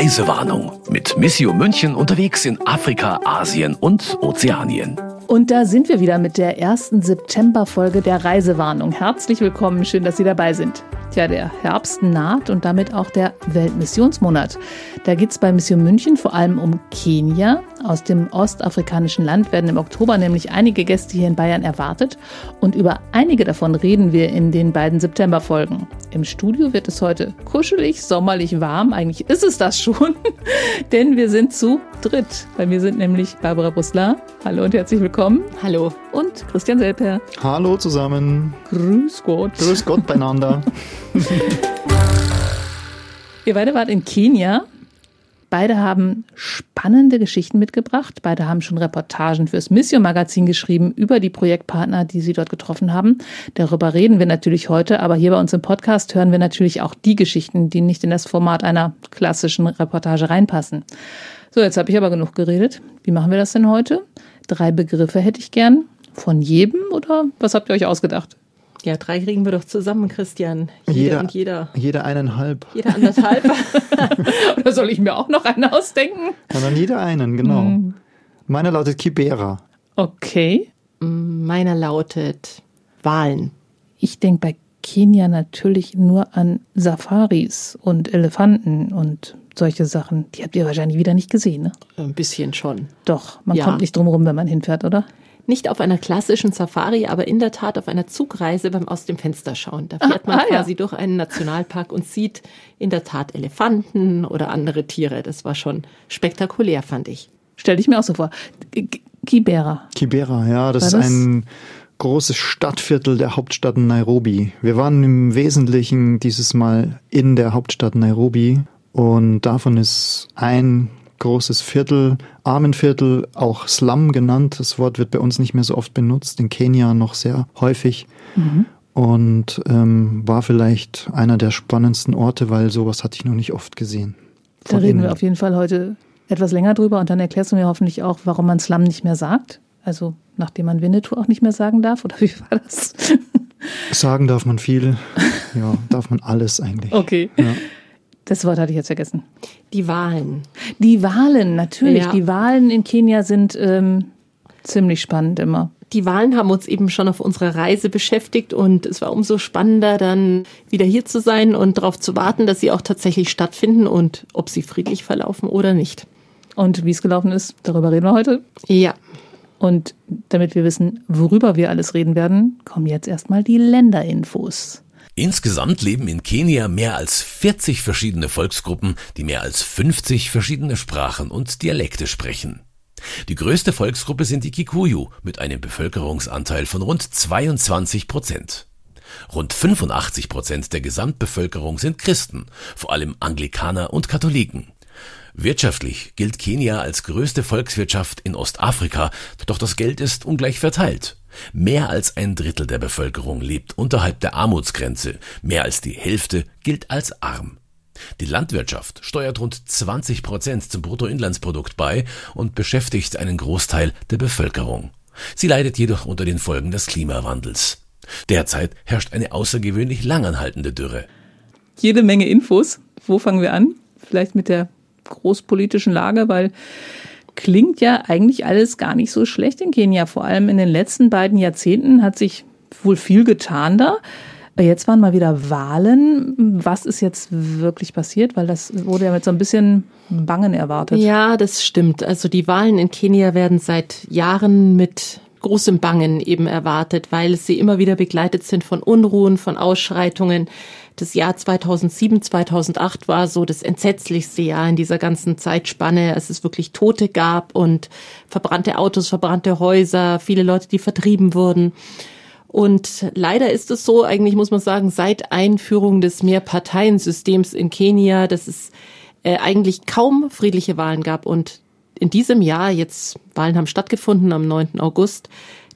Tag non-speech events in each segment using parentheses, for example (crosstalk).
Reisewarnung mit Missio München unterwegs in Afrika, Asien und Ozeanien. Und da sind wir wieder mit der ersten September-Folge der Reisewarnung. Herzlich willkommen, schön, dass Sie dabei sind. Tja, der Herbst naht und damit auch der Weltmissionsmonat. Da geht es bei Mission München vor allem um Kenia. Aus dem ostafrikanischen Land werden im Oktober nämlich einige Gäste hier in Bayern erwartet. Und über einige davon reden wir in den beiden Septemberfolgen. Im Studio wird es heute kuschelig, sommerlich warm. Eigentlich ist es das schon, (laughs) denn wir sind zu dritt. Bei mir sind nämlich Barbara Brusler. Hallo und herzlich willkommen. Hallo. Und Christian Selper. Hallo zusammen. Grüß Gott. Grüß Gott beieinander. (laughs) (laughs) Ihr beide wart in Kenia. Beide haben spannende Geschichten mitgebracht. Beide haben schon Reportagen fürs Mission Magazin geschrieben über die Projektpartner, die sie dort getroffen haben. Darüber reden wir natürlich heute, aber hier bei uns im Podcast hören wir natürlich auch die Geschichten, die nicht in das Format einer klassischen Reportage reinpassen. So, jetzt habe ich aber genug geredet. Wie machen wir das denn heute? Drei Begriffe hätte ich gern. Von jedem oder was habt ihr euch ausgedacht? Ja, drei kriegen wir doch zusammen, Christian. Jeder, jeder und jeder. Jeder eineinhalb. Jeder anderthalb. (laughs) Oder soll ich mir auch noch einen ausdenken? Ja, dann jeder einen, genau. Mhm. Meiner lautet Kibera. Okay. Meiner lautet Wahlen. Ich denke bei Kenia natürlich nur an Safaris und Elefanten und solche Sachen. Die habt ihr wahrscheinlich wieder nicht gesehen, ne? Ein bisschen schon. Doch, man ja. kommt nicht drum rum, wenn man hinfährt, oder? Nicht auf einer klassischen Safari, aber in der Tat auf einer Zugreise beim Aus dem Fenster schauen. Da fährt man ah, quasi ja. durch einen Nationalpark und sieht in der Tat Elefanten oder andere Tiere. Das war schon spektakulär, fand ich. Stell dich mir auch so vor. Kibera. Kibera, ja, das, das ist ein großes Stadtviertel der Hauptstadt Nairobi. Wir waren im Wesentlichen dieses Mal in der Hauptstadt Nairobi und davon ist ein großes Viertel, Armenviertel, auch Slum genannt. Das Wort wird bei uns nicht mehr so oft benutzt, in Kenia noch sehr häufig. Mhm. Und ähm, war vielleicht einer der spannendsten Orte, weil sowas hatte ich noch nicht oft gesehen. Da reden innen. wir auf jeden Fall heute etwas länger drüber und dann erklärst du mir hoffentlich auch, warum man Slum nicht mehr sagt. Also nachdem man Winnetou auch nicht mehr sagen darf, (laughs) oder wie war das? Sagen darf man viel, ja, darf man alles eigentlich. Okay. Ja. Das Wort hatte ich jetzt vergessen. Die Wahlen. Die Wahlen, natürlich. Ja. Die Wahlen in Kenia sind ähm, ziemlich spannend immer. Die Wahlen haben uns eben schon auf unserer Reise beschäftigt und es war umso spannender, dann wieder hier zu sein und darauf zu warten, dass sie auch tatsächlich stattfinden und ob sie friedlich verlaufen oder nicht. Und wie es gelaufen ist, darüber reden wir heute. Ja. Und damit wir wissen, worüber wir alles reden werden, kommen jetzt erstmal die Länderinfos. Insgesamt leben in Kenia mehr als 40 verschiedene Volksgruppen, die mehr als 50 verschiedene Sprachen und Dialekte sprechen. Die größte Volksgruppe sind die Kikuyu mit einem Bevölkerungsanteil von rund 22 Prozent. Rund 85 Prozent der Gesamtbevölkerung sind Christen, vor allem Anglikaner und Katholiken. Wirtschaftlich gilt Kenia als größte Volkswirtschaft in Ostafrika, doch das Geld ist ungleich verteilt. Mehr als ein Drittel der Bevölkerung lebt unterhalb der Armutsgrenze, mehr als die Hälfte gilt als arm. Die Landwirtschaft steuert rund 20 Prozent zum Bruttoinlandsprodukt bei und beschäftigt einen Großteil der Bevölkerung. Sie leidet jedoch unter den Folgen des Klimawandels. Derzeit herrscht eine außergewöhnlich langanhaltende Dürre. Jede Menge Infos. Wo fangen wir an? Vielleicht mit der großpolitischen Lage, weil klingt ja eigentlich alles gar nicht so schlecht in Kenia. Vor allem in den letzten beiden Jahrzehnten hat sich wohl viel getan da. Jetzt waren mal wieder Wahlen. Was ist jetzt wirklich passiert? Weil das wurde ja mit so ein bisschen Bangen erwartet. Ja, das stimmt. Also die Wahlen in Kenia werden seit Jahren mit großem Bangen eben erwartet, weil sie immer wieder begleitet sind von Unruhen, von Ausschreitungen das Jahr 2007, 2008 war so das entsetzlichste Jahr in dieser ganzen Zeitspanne, als es wirklich Tote gab und verbrannte Autos, verbrannte Häuser, viele Leute, die vertrieben wurden. Und leider ist es so, eigentlich muss man sagen, seit Einführung des Mehrparteiensystems in Kenia, dass es äh, eigentlich kaum friedliche Wahlen gab. Und in diesem Jahr, jetzt Wahlen haben stattgefunden am 9. August,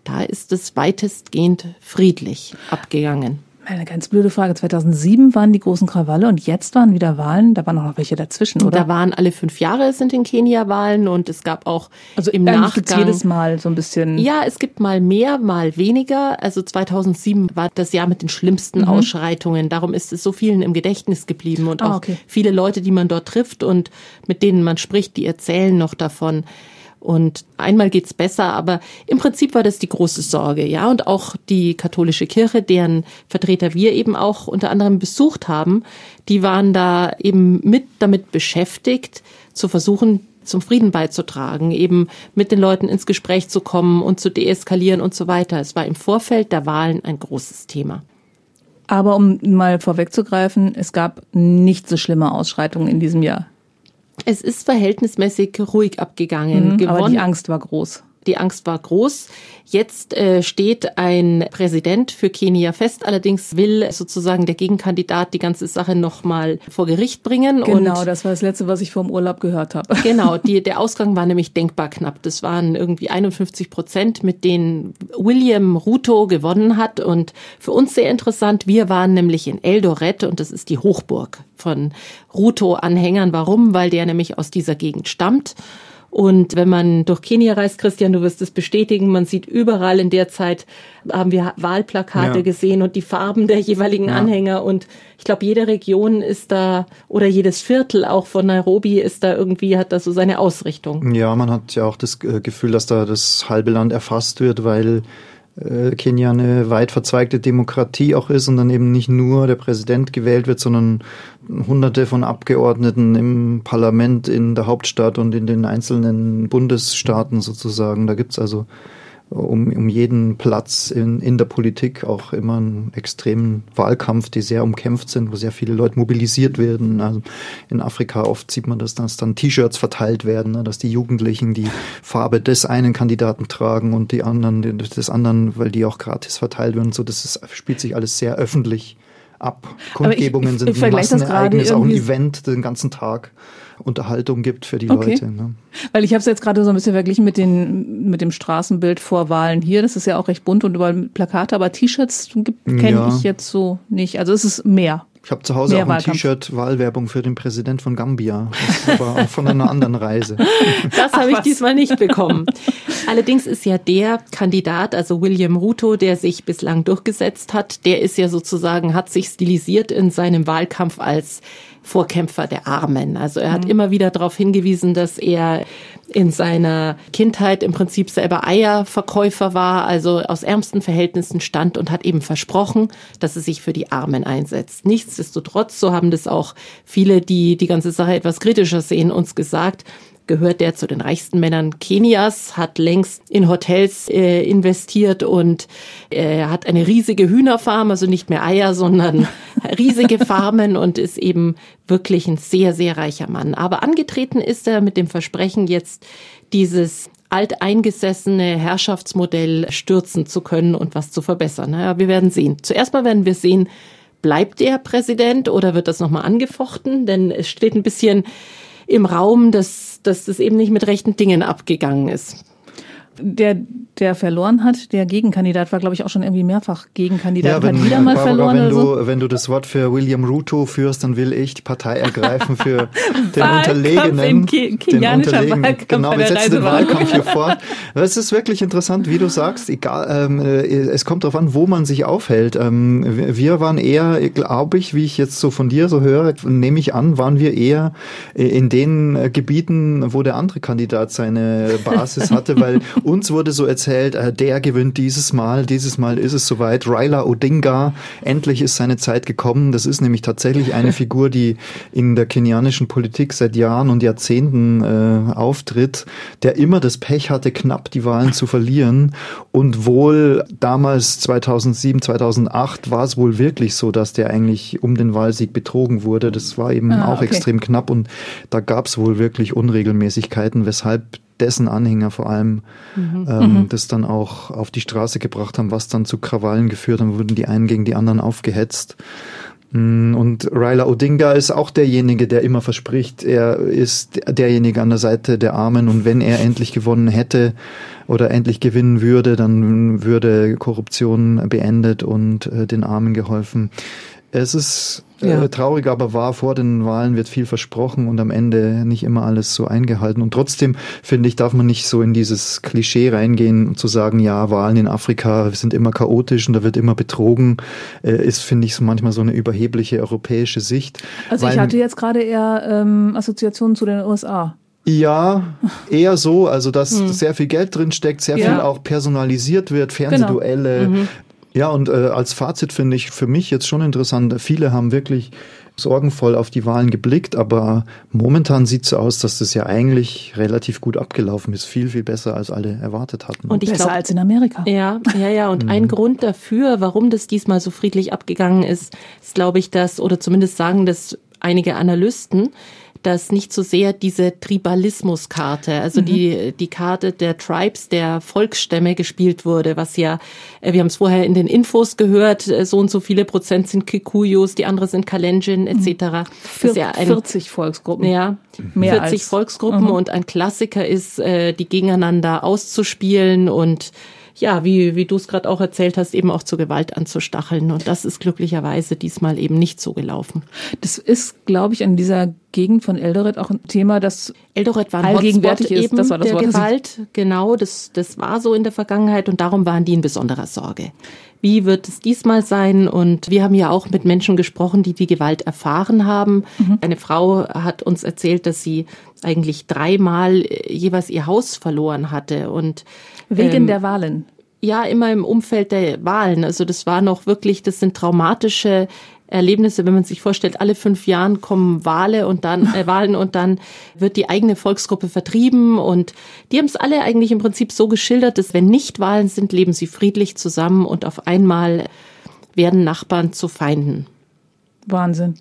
da ist es weitestgehend friedlich abgegangen. Eine ganz blöde Frage. 2007 waren die großen Krawalle und jetzt waren wieder Wahlen. Da waren auch noch welche dazwischen, oder? Da waren alle fünf Jahre sind in Kenia Wahlen und es gab auch also im Nachgang jedes Mal so ein bisschen. Ja, es gibt mal mehr, mal weniger. Also 2007 war das Jahr mit den schlimmsten mhm. Ausschreitungen. Darum ist es so vielen im Gedächtnis geblieben und ah, auch okay. viele Leute, die man dort trifft und mit denen man spricht, die erzählen noch davon. Und einmal geht's besser, aber im Prinzip war das die große Sorge, ja. Und auch die katholische Kirche, deren Vertreter wir eben auch unter anderem besucht haben, die waren da eben mit damit beschäftigt, zu versuchen, zum Frieden beizutragen, eben mit den Leuten ins Gespräch zu kommen und zu deeskalieren und so weiter. Es war im Vorfeld der Wahlen ein großes Thema. Aber um mal vorwegzugreifen, es gab nicht so schlimme Ausschreitungen in diesem Jahr. Es ist verhältnismäßig ruhig abgegangen. Mhm, aber die Angst war groß. Die Angst war groß. Jetzt äh, steht ein Präsident für Kenia fest. Allerdings will sozusagen der Gegenkandidat die ganze Sache nochmal vor Gericht bringen. Genau, und das war das Letzte, was ich vor dem Urlaub gehört habe. (laughs) Genau, (laughs) die, der Ausgang war nämlich denkbar knapp. Das waren irgendwie 51 Prozent, mit denen William Ruto gewonnen hat. Und für uns sehr interessant, wir waren nämlich in Eldoret und das ist die Hochburg von Ruto-Anhängern. Warum? Weil der nämlich aus dieser Gegend stammt. Und wenn man durch Kenia reist, Christian, du wirst es bestätigen, man sieht überall in der Zeit, haben wir Wahlplakate ja. gesehen und die Farben der jeweiligen ja. Anhänger. Und ich glaube, jede Region ist da oder jedes Viertel auch von Nairobi ist da irgendwie, hat da so seine Ausrichtung. Ja, man hat ja auch das äh, Gefühl, dass da das halbe Land erfasst wird, weil Kenia eine weit verzweigte Demokratie auch ist und dann eben nicht nur der Präsident gewählt wird, sondern hunderte von Abgeordneten im Parlament in der Hauptstadt und in den einzelnen Bundesstaaten sozusagen. Da gibt's also um, um jeden Platz in, in der Politik auch immer einen extremen Wahlkampf, die sehr umkämpft sind, wo sehr viele Leute mobilisiert werden. Also in Afrika oft sieht man das, dass dann T-Shirts verteilt werden, ne, dass die Jugendlichen die Farbe des einen Kandidaten tragen und die anderen des anderen, weil die auch gratis verteilt werden. So, das ist, spielt sich alles sehr öffentlich ab. Kundgebungen ich, ich, sind ein Massenereignis, auch ein Event den ganzen Tag. Unterhaltung gibt für die okay. Leute. Ne? Weil ich habe es jetzt gerade so ein bisschen verglichen mit, den, mit dem Straßenbild vor Wahlen hier. Das ist ja auch recht bunt und überall Plakate, aber T-Shirts kenne ja. ich jetzt so nicht. Also es ist mehr. Ich habe zu Hause Mehr auch ein T-Shirt Wahlwerbung für den Präsident von Gambia. Das war auch von einer anderen Reise. (laughs) Das habe ich diesmal nicht bekommen. (laughs) Allerdings ist ja der Kandidat, also William Ruto, der sich bislang durchgesetzt hat, der ist ja sozusagen, hat sich stilisiert in seinem Wahlkampf als Vorkämpfer der Armen. Also er hat mhm. immer wieder darauf hingewiesen, dass er in seiner Kindheit im Prinzip selber Eierverkäufer war, also aus ärmsten Verhältnissen stand und hat eben versprochen, dass er sich für die Armen einsetzt. Nichtsdestotrotz, so haben das auch viele, die die ganze Sache etwas kritischer sehen, uns gesagt, gehört der zu den reichsten Männern Kenias, hat längst in Hotels äh, investiert und äh, hat eine riesige Hühnerfarm, also nicht mehr Eier, sondern (laughs) riesige Farmen und ist eben wirklich ein sehr, sehr reicher Mann. Aber angetreten ist er mit dem Versprechen, jetzt dieses alteingesessene Herrschaftsmodell stürzen zu können und was zu verbessern. Naja, wir werden sehen. Zuerst mal werden wir sehen, bleibt er Präsident oder wird das nochmal angefochten? Denn es steht ein bisschen im Raum, dass, dass das eben nicht mit rechten Dingen abgegangen ist der, der verloren hat, der Gegenkandidat war, glaube ich, auch schon irgendwie mehrfach Gegenkandidat. Ja, wenn, hat wieder mal Barbara, verloren. Wenn, du, so. wenn du das Wort für William Ruto führst, dann will ich die Partei ergreifen für (laughs) den Unterlegenen. Den Unterlegenen. Genau, wir setzen den Wahlkampf hier fort. Es ist wirklich interessant, wie du sagst, egal, ähm, äh, es kommt darauf an, wo man sich aufhält. Ähm, wir waren eher, glaube ich, wie ich jetzt so von dir so höre, nehme ich an, waren wir eher in den äh, Gebieten, wo der andere Kandidat seine Basis hatte, weil (laughs) uns wurde so erzählt, äh, der gewinnt dieses Mal, dieses Mal ist es soweit. Raila Odinga, endlich ist seine Zeit gekommen. Das ist nämlich tatsächlich eine (laughs) Figur, die in der kenianischen Politik seit Jahren und Jahrzehnten äh, auftritt, der immer das Pech hatte, knapp die Wahlen zu verlieren. Und wohl damals 2007, 2008 war es wohl wirklich so, dass der eigentlich um den Wahlsieg betrogen wurde. Das war eben ah, auch okay. extrem knapp und da gab es wohl wirklich Unregelmäßigkeiten, weshalb dessen Anhänger vor allem mhm. Ähm, mhm. das dann auch auf die Straße gebracht haben, was dann zu Krawallen geführt haben, wurden die einen gegen die anderen aufgehetzt. Mm, und Raila Odinga ist auch derjenige, der immer verspricht, er ist derjenige an der Seite der Armen und wenn er endlich gewonnen hätte oder endlich gewinnen würde, dann würde Korruption beendet und äh, den Armen geholfen. Es ist äh, ja. traurig, aber wahr. Vor den Wahlen wird viel versprochen und am Ende nicht immer alles so eingehalten. Und trotzdem, finde ich, darf man nicht so in dieses Klischee reingehen und zu sagen, ja, Wahlen in Afrika sind immer chaotisch und da wird immer betrogen. Äh, ist, finde ich, so manchmal so eine überhebliche europäische Sicht. Also ich hatte jetzt gerade eher ähm, Assoziationen zu den USA. Ja, eher so, also dass hm. sehr viel Geld drin steckt, sehr ja. viel auch personalisiert wird, Fernsehduelle, genau. mhm. Ja, und äh, als Fazit finde ich für mich jetzt schon interessant, viele haben wirklich sorgenvoll auf die Wahlen geblickt, aber momentan sieht es so aus, dass das ja eigentlich relativ gut abgelaufen ist. Viel, viel besser, als alle erwartet hatten. Und ich besser glaub, als in Amerika. Ja, ja, ja. Und (laughs) mhm. ein Grund dafür, warum das diesmal so friedlich abgegangen ist, ist, glaube ich, dass, oder zumindest sagen das einige Analysten, dass nicht so sehr diese Tribalismuskarte, also mhm. die, die Karte der Tribes, der Volksstämme gespielt wurde, was ja, äh, wir haben es vorher in den Infos gehört, äh, so und so viele Prozent sind Kikuyus, die andere sind Kalenjin etc. Vier, ja ein, 40 Volksgruppen. Ja, Mehr 40 als, Volksgruppen mhm. und ein Klassiker ist, äh, die gegeneinander auszuspielen und ja, wie, wie du es gerade auch erzählt hast, eben auch zur Gewalt anzustacheln. Und das ist glücklicherweise diesmal eben nicht so gelaufen. Das ist, glaube ich, in dieser Gegend von Eldoret auch ein Thema, das Eldoret war ein allgegenwärtig ist. Eben das war das der Wort, Gewalt, genau, das, das war so in der Vergangenheit und darum waren die in besonderer Sorge. Wie wird es diesmal sein? Und wir haben ja auch mit Menschen gesprochen, die die Gewalt erfahren haben. Mhm. Eine Frau hat uns erzählt, dass sie eigentlich dreimal jeweils ihr Haus verloren hatte und Wegen ähm, der Wahlen? Ja, immer im Umfeld der Wahlen. Also das war noch wirklich, das sind traumatische Erlebnisse, wenn man sich vorstellt, alle fünf Jahren kommen Wahlen und dann äh, (laughs) Wahlen und dann wird die eigene Volksgruppe vertrieben und die haben es alle eigentlich im Prinzip so geschildert, dass wenn nicht Wahlen sind, leben sie friedlich zusammen und auf einmal werden Nachbarn zu Feinden. Wahnsinn.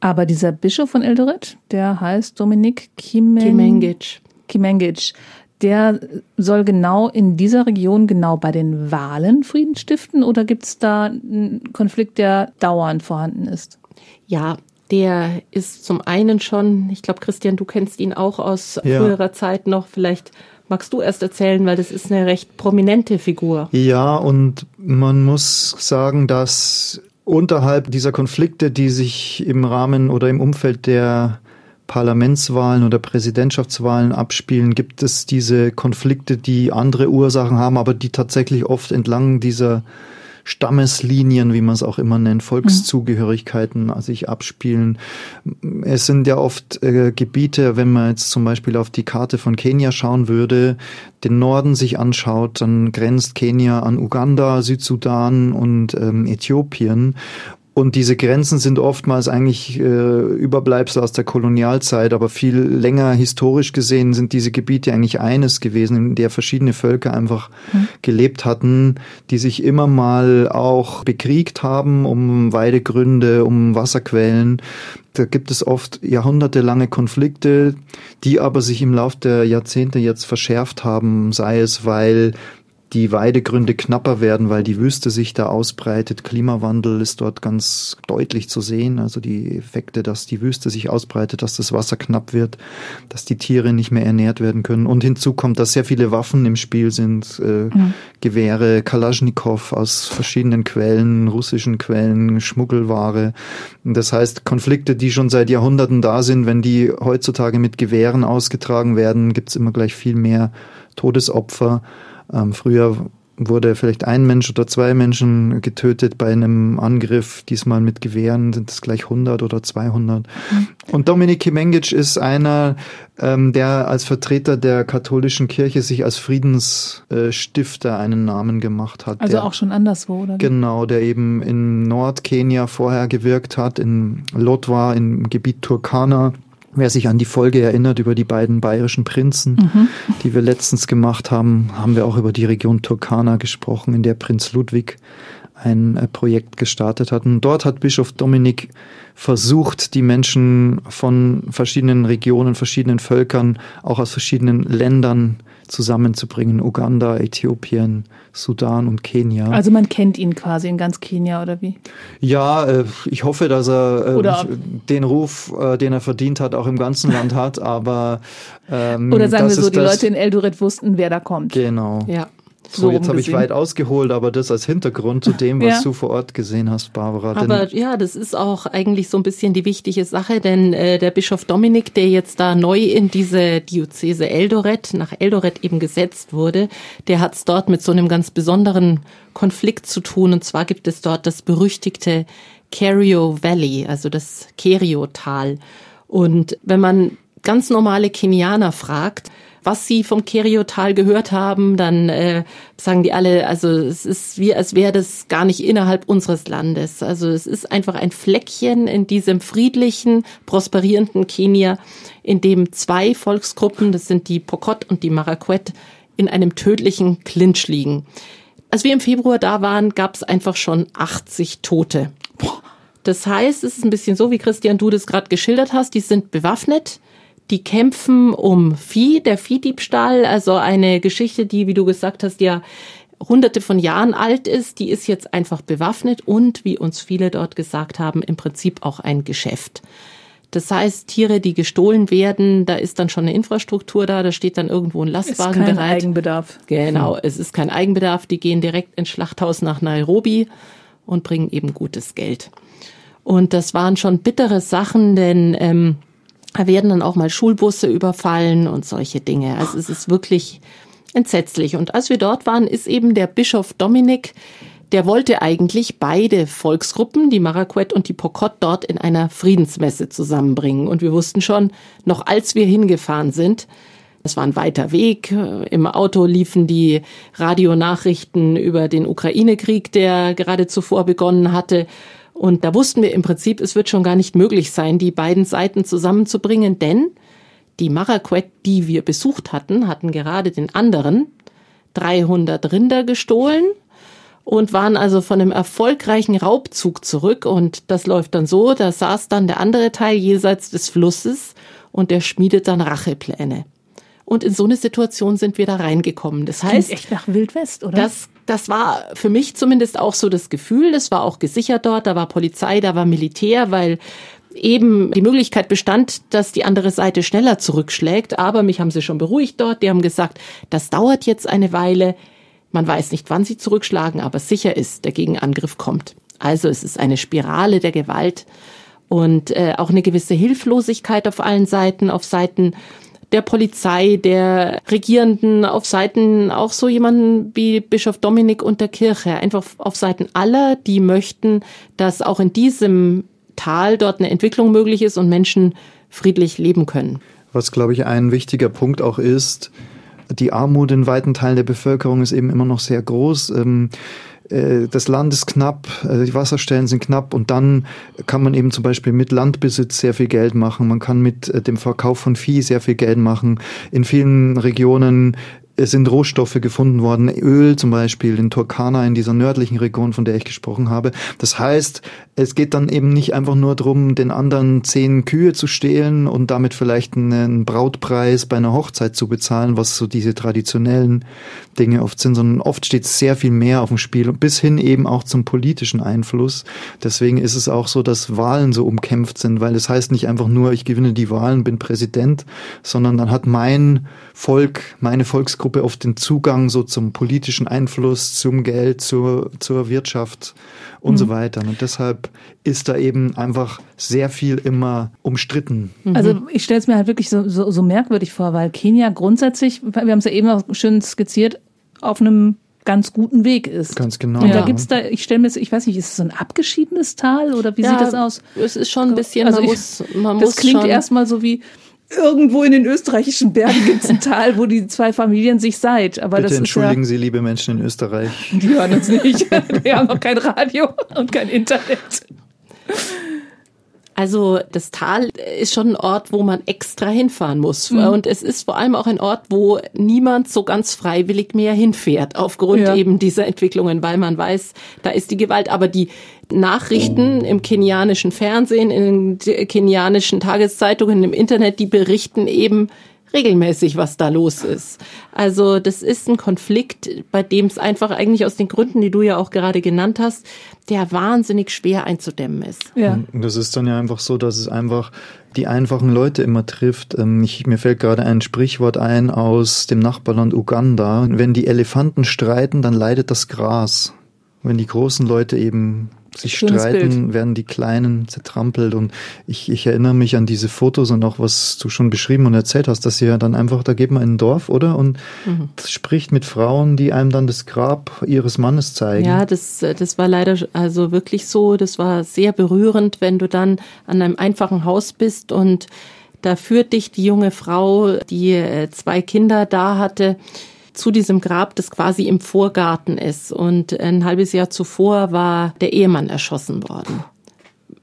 Aber dieser Bischof von Eldoret, der heißt Dominik Kimen Kimengic. Kimengic der soll genau in dieser Region genau bei den Wahlen Frieden stiften oder gibt es da einen Konflikt, der dauernd vorhanden ist? Ja, der ist zum einen schon, ich glaube, Christian, du kennst ihn auch aus ja. früherer Zeit noch, vielleicht magst du erst erzählen, weil das ist eine recht prominente Figur. Ja, und man muss sagen, dass unterhalb dieser Konflikte, die sich im Rahmen oder im Umfeld der Parlamentswahlen oder Präsidentschaftswahlen abspielen, gibt es diese Konflikte, die andere Ursachen haben, aber die tatsächlich oft entlang dieser Stammeslinien, wie man es auch immer nennt, Volkszugehörigkeiten sich abspielen. Es sind ja oft äh, Gebiete, wenn man jetzt zum Beispiel auf die Karte von Kenia schauen würde, den Norden sich anschaut, dann grenzt Kenia an Uganda, Südsudan und ähm, Äthiopien. Und diese Grenzen sind oftmals eigentlich äh, Überbleibsel aus der Kolonialzeit, aber viel länger historisch gesehen sind diese Gebiete eigentlich eines gewesen, in der verschiedene Völker einfach mhm. gelebt hatten, die sich immer mal auch bekriegt haben um Weidegründe, um Wasserquellen. Da gibt es oft jahrhundertelange Konflikte, die aber sich im Laufe der Jahrzehnte jetzt verschärft haben, sei es weil die Weidegründe knapper werden, weil die Wüste sich da ausbreitet. Klimawandel ist dort ganz deutlich zu sehen. Also die Effekte, dass die Wüste sich ausbreitet, dass das Wasser knapp wird, dass die Tiere nicht mehr ernährt werden können. Und hinzu kommt, dass sehr viele Waffen im Spiel sind. Äh, mhm. Gewehre, Kalaschnikow aus verschiedenen Quellen, russischen Quellen, Schmuggelware. Das heißt, Konflikte, die schon seit Jahrhunderten da sind, wenn die heutzutage mit Gewehren ausgetragen werden, gibt's immer gleich viel mehr Todesopfer. Ähm, früher wurde vielleicht ein Mensch oder zwei Menschen getötet bei einem Angriff. Diesmal mit Gewehren sind es gleich 100 oder 200. Mhm. Und Dominik Kimengic ist einer, ähm, der als Vertreter der katholischen Kirche sich als Friedensstifter einen Namen gemacht hat. Also der, auch schon anderswo, oder? Genau, der eben in Nordkenia vorher gewirkt hat, in Lotwa, im Gebiet Turkana Wer sich an die Folge erinnert über die beiden bayerischen Prinzen, mhm. die wir letztens gemacht haben, haben wir auch über die Region Turkana gesprochen, in der Prinz Ludwig ein äh, Projekt gestartet hat. Und dort hat Bischof Dominik versucht, die Menschen von verschiedenen Regionen, verschiedenen Völkern, auch aus verschiedenen Ländern zusammenzubringen. Uganda, Äthiopien, Sudan und Kenia. Also man kennt ihn quasi in ganz Kenia oder wie? Ja, äh, ich hoffe, dass er äh, den Ruf, den er verdient hat, auch im ganzen Land hat. Aber ähm, oder sagen wir so, die Leute in Eldoret wussten, wer da kommt. Genau. Ja. So, jetzt habe ich weit ausgeholt, aber das als Hintergrund zu dem, was ja. du vor Ort gesehen hast, Barbara. Aber ja, das ist auch eigentlich so ein bisschen die wichtige Sache, denn äh, der Bischof Dominik, der jetzt da neu in diese Diözese Eldoret, nach Eldoret eben gesetzt wurde, der hat es dort mit so einem ganz besonderen Konflikt zu tun. Und zwar gibt es dort das berüchtigte Kerio Valley, also das Kerio-Tal. Und wenn man ganz normale Kenianer fragt, was sie vom Keriotal gehört haben, dann äh, sagen die alle, also es ist wie, als wäre das gar nicht innerhalb unseres Landes. Also es ist einfach ein Fleckchen in diesem friedlichen, prosperierenden Kenia, in dem zwei Volksgruppen, das sind die Pokot und die Marakwet, in einem tödlichen Clinch liegen. Als wir im Februar da waren, gab es einfach schon 80 Tote. Das heißt, es ist ein bisschen so, wie Christian du das gerade geschildert hast, die sind bewaffnet, die kämpfen um Vieh, der Viehdiebstahl, also eine Geschichte, die, wie du gesagt hast, ja hunderte von Jahren alt ist, die ist jetzt einfach bewaffnet und, wie uns viele dort gesagt haben, im Prinzip auch ein Geschäft. Das heißt, Tiere, die gestohlen werden, da ist dann schon eine Infrastruktur da, da steht dann irgendwo ein Lastwagen ist kein bereit. Eigenbedarf. Genau, hm. es ist kein Eigenbedarf. Die gehen direkt ins Schlachthaus nach Nairobi und bringen eben gutes Geld. Und das waren schon bittere Sachen, denn ähm, da werden dann auch mal Schulbusse überfallen und solche Dinge. Also es ist wirklich entsetzlich. Und als wir dort waren, ist eben der Bischof Dominik, der wollte eigentlich beide Volksgruppen, die Marakwet und die Pokot, dort in einer Friedensmesse zusammenbringen. Und wir wussten schon, noch als wir hingefahren sind, es war ein weiter Weg. Im Auto liefen die Radionachrichten über den Ukraine-Krieg, der gerade zuvor begonnen hatte. Und da wussten wir im Prinzip, es wird schon gar nicht möglich sein, die beiden Seiten zusammenzubringen, denn die Maraquet, die wir besucht hatten, hatten gerade den anderen 300 Rinder gestohlen und waren also von einem erfolgreichen Raubzug zurück. Und das läuft dann so, da saß dann der andere Teil jenseits des Flusses und der schmiedet dann Rachepläne. Und in so eine Situation sind wir da reingekommen. Das heißt, Klingt echt nach Wildwest, oder? Das das war für mich zumindest auch so das Gefühl. Das war auch gesichert dort. Da war Polizei, da war Militär, weil eben die Möglichkeit bestand, dass die andere Seite schneller zurückschlägt. Aber mich haben sie schon beruhigt dort. Die haben gesagt, das dauert jetzt eine Weile. Man weiß nicht, wann sie zurückschlagen, aber sicher ist, der Gegenangriff kommt. Also es ist eine Spirale der Gewalt und äh, auch eine gewisse Hilflosigkeit auf allen Seiten, auf Seiten der Polizei, der Regierenden, auf Seiten auch so jemanden wie Bischof Dominik und der Kirche, einfach auf Seiten aller, die möchten, dass auch in diesem Tal dort eine Entwicklung möglich ist und Menschen friedlich leben können. Was, glaube ich, ein wichtiger Punkt auch ist, die Armut in weiten Teilen der Bevölkerung ist eben immer noch sehr groß. Ähm, äh, das Land ist knapp, äh, die Wasserstellen sind knapp und dann kann man eben zum Beispiel mit Landbesitz sehr viel Geld machen. Man kann mit äh, dem Verkauf von Vieh sehr viel Geld machen. In vielen Regionen sind Rohstoffe gefunden worden, Öl zum Beispiel in Turkana, in dieser nördlichen Region, von der ich gesprochen habe. Das heißt, es geht dann eben nicht einfach nur darum, den anderen zehn Kühe zu stehlen und damit vielleicht einen Brautpreis bei einer Hochzeit zu bezahlen, was so diese traditionellen Dinge oft sind, sondern oft steht sehr viel mehr auf dem Spiel, bis hin eben auch zum politischen Einfluss. Deswegen ist es auch so, dass Wahlen so umkämpft sind, weil es heißt nicht einfach nur, ich gewinne die Wahlen, bin Präsident, sondern dann hat mein Volk, meine Volksgruppe oft den Zugang so zum politischen Einfluss, zum Geld, zur, zur Wirtschaft und mhm. so weiter. Und deshalb ist da eben einfach sehr viel immer umstritten. Mhm. Also ich stelle es mir halt wirklich so, so, so merkwürdig vor, weil Kenia grundsätzlich, wir haben es ja eben auch schön skizziert, auf einem ganz guten Weg ist. Ganz genau. Und da gibt's da, ich stelle mir, ich weiß nicht, ist es so ein abgeschiedenes Tal oder wie ja, sieht das aus? Es ist schon ein bisschen, also man ich, muss, man das muss klingt erstmal so wie, irgendwo in den österreichischen Bergen gibt es ein Tal, wo die zwei Familien sich seid. Aber Bitte das entschuldigen ja, Sie, liebe Menschen in Österreich. Die hören uns nicht. (laughs) Wir haben auch kein Radio und kein Internet. Also das Tal ist schon ein Ort, wo man extra hinfahren muss. Mhm. Und es ist vor allem auch ein Ort, wo niemand so ganz freiwillig mehr hinfährt, aufgrund ja. eben dieser Entwicklungen, weil man weiß, da ist die Gewalt. Aber die Nachrichten im kenianischen Fernsehen, in den kenianischen Tageszeitungen, im Internet, die berichten eben regelmäßig, was da los ist. Also das ist ein Konflikt, bei dem es einfach eigentlich aus den Gründen, die du ja auch gerade genannt hast, der wahnsinnig schwer einzudämmen ist. Ja. Und das ist dann ja einfach so, dass es einfach die einfachen Leute immer trifft. Ähm, ich, mir fällt gerade ein Sprichwort ein aus dem Nachbarland Uganda. Wenn die Elefanten streiten, dann leidet das Gras. Wenn die großen Leute eben sich Schönes streiten, Bild. werden die Kleinen zertrampelt. Und ich, ich erinnere mich an diese Fotos und auch was du schon beschrieben und erzählt hast, dass sie ja dann einfach, da geht man in ein Dorf, oder? Und mhm. spricht mit Frauen, die einem dann das Grab ihres Mannes zeigen. Ja, das, das war leider also wirklich so. Das war sehr berührend, wenn du dann an einem einfachen Haus bist und da führt dich die junge Frau, die äh, zwei Kinder da hatte, zu diesem Grab, das quasi im Vorgarten ist. Und ein halbes Jahr zuvor war der Ehemann erschossen worden.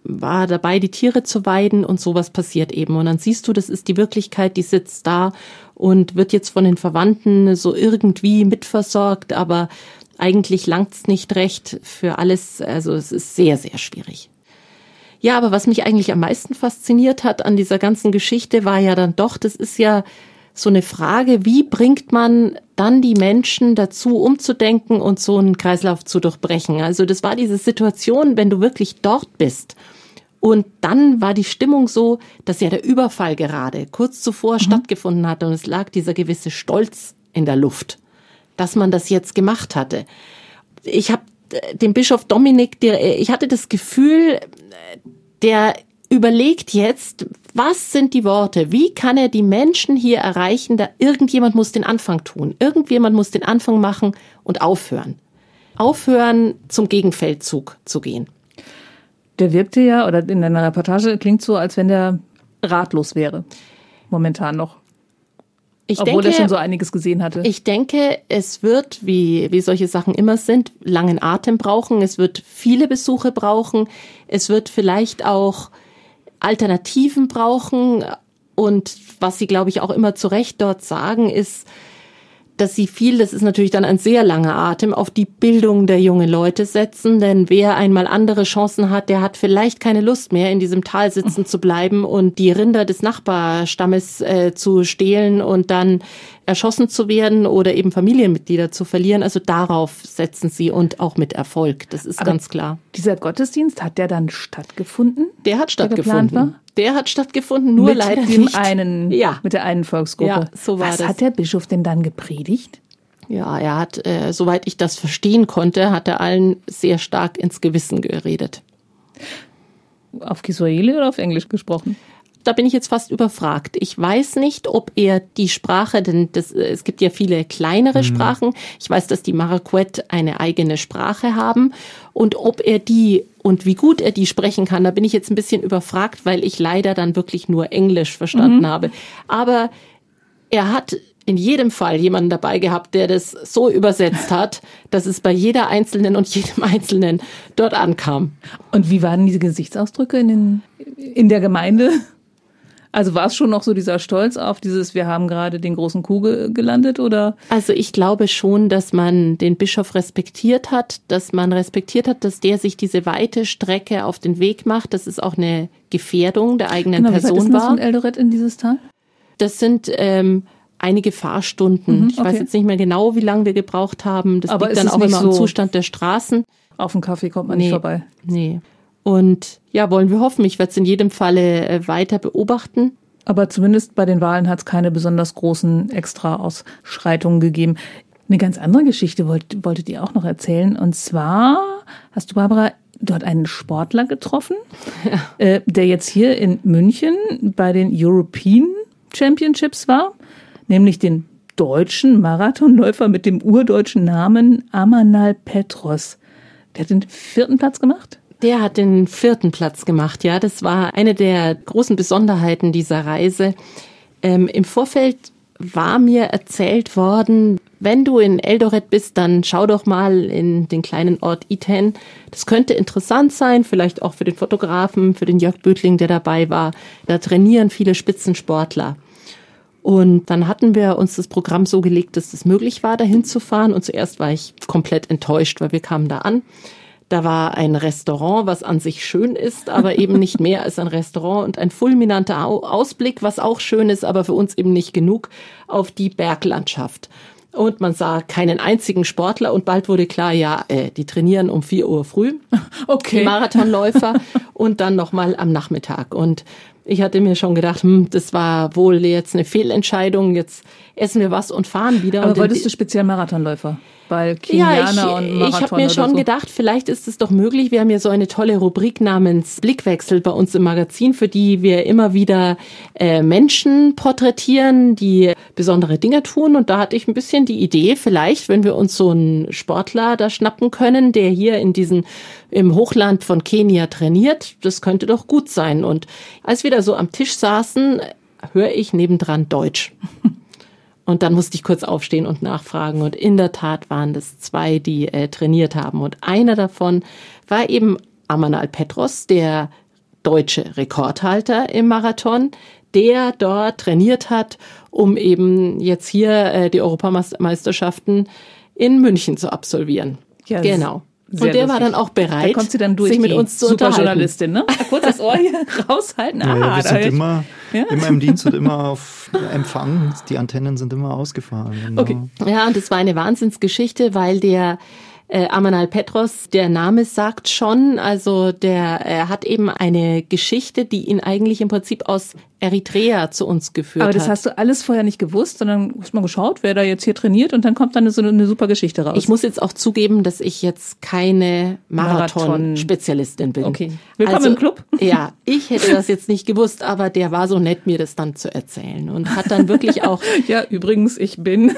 War dabei, die Tiere zu weiden und sowas passiert eben. Und dann siehst du, das ist die Wirklichkeit, die sitzt da und wird jetzt von den Verwandten so irgendwie mitversorgt, aber eigentlich langt's nicht recht für alles. Also es ist sehr, sehr schwierig. Ja, aber was mich eigentlich am meisten fasziniert hat an dieser ganzen Geschichte war ja dann doch, das ist ja so eine Frage, wie bringt man dann die Menschen dazu, umzudenken und so einen Kreislauf zu durchbrechen. Also das war diese Situation, wenn du wirklich dort bist. Und dann war die Stimmung so, dass ja der Überfall gerade kurz zuvor mhm. stattgefunden hatte und es lag dieser gewisse Stolz in der Luft, dass man das jetzt gemacht hatte. Ich habe äh, den Bischof Dominik, der, ich hatte das Gefühl, der überlegt jetzt, was sind die Worte? Wie kann er die Menschen hier erreichen? Da irgendjemand muss den Anfang tun. Irgendjemand muss den Anfang machen und aufhören. Aufhören, zum Gegenfeldzug zu gehen. Der wirkte ja, oder in deiner Reportage klingt so, als wenn der ratlos wäre. Momentan noch. Ich Obwohl denke, er schon so einiges gesehen hatte. Ich denke, es wird, wie, wie solche Sachen immer sind, langen Atem brauchen. Es wird viele Besuche brauchen. Es wird vielleicht auch Alternativen brauchen. Und was sie, glaube ich, auch immer zu Recht dort sagen, ist, dass sie viel, das ist natürlich dann ein sehr langer Atem, auf die Bildung der jungen Leute setzen. Denn wer einmal andere Chancen hat, der hat vielleicht keine Lust mehr, in diesem Tal sitzen zu bleiben und die Rinder des Nachbarstammes äh, zu stehlen und dann erschossen zu werden oder eben Familienmitglieder zu verlieren. Also darauf setzen sie und auch mit Erfolg. Das ist Aber ganz klar. Dieser Gottesdienst, hat der dann stattgefunden? Der hat stattgefunden. Der, der hat stattgefunden, nur mit leider dem nicht. Einen, ja. Mit der einen Volksgruppe. Ja, so war Was das. hat der Bischof denn dann gepredigt? Ja, er hat, äh, soweit ich das verstehen konnte, hat er allen sehr stark ins Gewissen geredet. Auf Kiswahili oder auf Englisch gesprochen? Da bin ich jetzt fast überfragt. Ich weiß nicht, ob er die Sprache, denn das, es gibt ja viele kleinere mhm. Sprachen. Ich weiß, dass die Maracuet eine eigene Sprache haben und ob er die und wie gut er die sprechen kann, da bin ich jetzt ein bisschen überfragt, weil ich leider dann wirklich nur Englisch verstanden mhm. habe. Aber er hat in jedem Fall jemanden dabei gehabt, der das so übersetzt hat, dass es bei jeder Einzelnen und jedem (laughs) Einzelnen dort ankam. Und wie waren diese Gesichtsausdrücke in, den, in der Gemeinde? Also war es schon noch so dieser Stolz auf dieses, wir haben gerade den großen Kuh gelandet oder? Also ich glaube schon, dass man den Bischof respektiert hat, dass man respektiert hat, dass der sich diese weite Strecke auf den Weg macht. Das ist auch eine Gefährdung der eigenen genau, Person wie weit ist war. Von Eldoret in dieses Tal? Das sind ähm, einige Fahrstunden. Mhm, okay. Ich weiß jetzt nicht mehr genau, wie lange wir gebraucht haben. Das Aber liegt dann auch immer so am Zustand der Straßen. Auf den Kaffee kommt man nee, nicht vorbei. Nee. Und ja, wollen wir hoffen. Ich werde es in jedem Falle äh, weiter beobachten. Aber zumindest bei den Wahlen hat es keine besonders großen Extra-Ausschreitungen gegeben. Eine ganz andere Geschichte wollt, wolltet ihr auch noch erzählen. Und zwar hast du, Barbara, dort einen Sportler getroffen, ja. äh, der jetzt hier in München bei den European Championships war, nämlich den deutschen Marathonläufer mit dem urdeutschen Namen Amanal Petros. Der hat den vierten Platz gemacht? Der hat den vierten Platz gemacht, ja. Das war eine der großen Besonderheiten dieser Reise. Ähm, Im Vorfeld war mir erzählt worden, wenn du in Eldoret bist, dann schau doch mal in den kleinen Ort Iten. Das könnte interessant sein, vielleicht auch für den Fotografen, für den Jörg Bötling, der dabei war. Da trainieren viele Spitzensportler. Und dann hatten wir uns das Programm so gelegt, dass es möglich war, dahin zu fahren. Und zuerst war ich komplett enttäuscht, weil wir kamen da an. Da war ein Restaurant, was an sich schön ist, aber (laughs) eben nicht mehr als ein Restaurant und ein fulminanter Ausblick, was auch schön ist, aber für uns eben nicht genug, auf die Berglandschaft. Und man sah keinen einzigen Sportler und bald wurde klar, ja, äh, die trainieren um vier Uhr früh. (laughs) Okay. Die Marathonläufer (laughs) und dann nochmal am Nachmittag. Und ich hatte mir schon gedacht, hm, das war wohl jetzt eine Fehlentscheidung. Jetzt essen wir was und fahren wieder. Aber und wolltest du speziell Marathonläufer? Weil Kenianer ja, ich, und Marathon Ich habe mir schon so. gedacht, vielleicht ist es doch möglich. Wir haben ja so eine tolle Rubrik namens Blickwechsel bei uns im Magazin, für die wir immer wieder äh, Menschen porträtieren, die besondere Dinge tun. Und da hatte ich ein bisschen die Idee, vielleicht, wenn wir uns so einen Sportler da schnappen können, der hier in diesen im Hochland von Kenia trainiert, das könnte doch gut sein. Und als wir da so am Tisch saßen, höre ich nebendran Deutsch. (laughs) Und dann musste ich kurz aufstehen und nachfragen. Und in der Tat waren das zwei, die äh, trainiert haben. Und einer davon war eben Amanal Petros, der deutsche Rekordhalter im Marathon, der dort trainiert hat, um eben jetzt hier äh, die Europameisterschaften in München zu absolvieren. Ja, genau. Sehr und der lustig. war dann auch bereit, da kommt sie dann durch, sich mit uns zu Super Journalistin, ne? (laughs) Kurz das Ohr hier (laughs) raushalten. Ah, ja, wir sind immer, ja? immer im Dienst und immer (laughs) auf Empfang. Die Antennen sind immer ausgefahren. Genau. Okay. Ja, und das war eine Wahnsinnsgeschichte, weil der äh, Amanal Petros, der Name sagt schon, also der er hat eben eine Geschichte, die ihn eigentlich im Prinzip aus Eritrea zu uns geführt hat. Aber das hat. hast du alles vorher nicht gewusst, sondern hast mal geschaut, wer da jetzt hier trainiert und dann kommt dann so eine, eine super Geschichte raus. Ich muss jetzt auch zugeben, dass ich jetzt keine Marathon-Spezialistin bin. Okay. Willkommen also, im Club. (laughs) Ja, ich hätte das jetzt nicht gewusst, aber der war so nett, mir das dann zu erzählen und hat dann wirklich auch. (laughs) ja, übrigens, ich bin.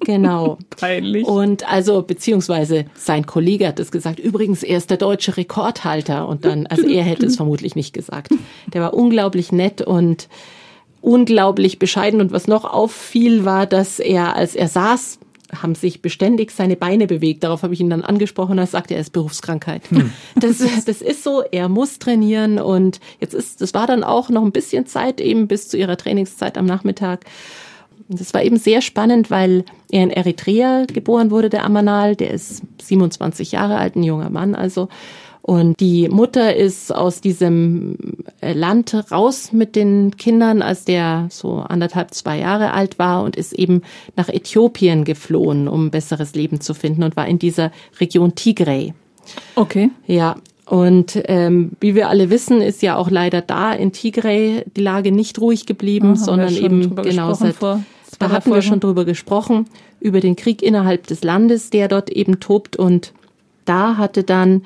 genau. (laughs) Peinlich. Und also, beziehungsweise sein Kollege hat es gesagt, übrigens, er ist der deutsche Rekordhalter und dann, also er hätte es (laughs) vermutlich nicht gesagt. Der war unglaublich nett und unglaublich bescheiden. Und was noch auffiel, war, dass er, als er saß, haben sich beständig seine Beine bewegt. Darauf habe ich ihn dann angesprochen. Er sagte, er ist Berufskrankheit. Hm. (laughs) Das, das ist so. Er muss trainieren und jetzt ist, das war dann auch noch ein bisschen Zeit eben bis zu ihrer Trainingszeit am Nachmittag. Das war eben sehr spannend, weil er in Eritrea geboren wurde, der Amanal. Der ist 27 Jahre alt, ein junger Mann also. Und die Mutter ist aus diesem äh, Land raus mit den Kindern, als der so anderthalb, zwei Jahre alt war und ist eben nach Äthiopien geflohen, um ein besseres Leben zu finden und war in dieser Region Tigray. Okay. Ja, und ähm, wie wir alle wissen, ist ja auch leider da in Tigray die Lage nicht ruhig geblieben, ja, sondern eben genau seit da hatten wir schon drüber gesprochen über den Krieg innerhalb des Landes, der dort eben tobt und da hatte dann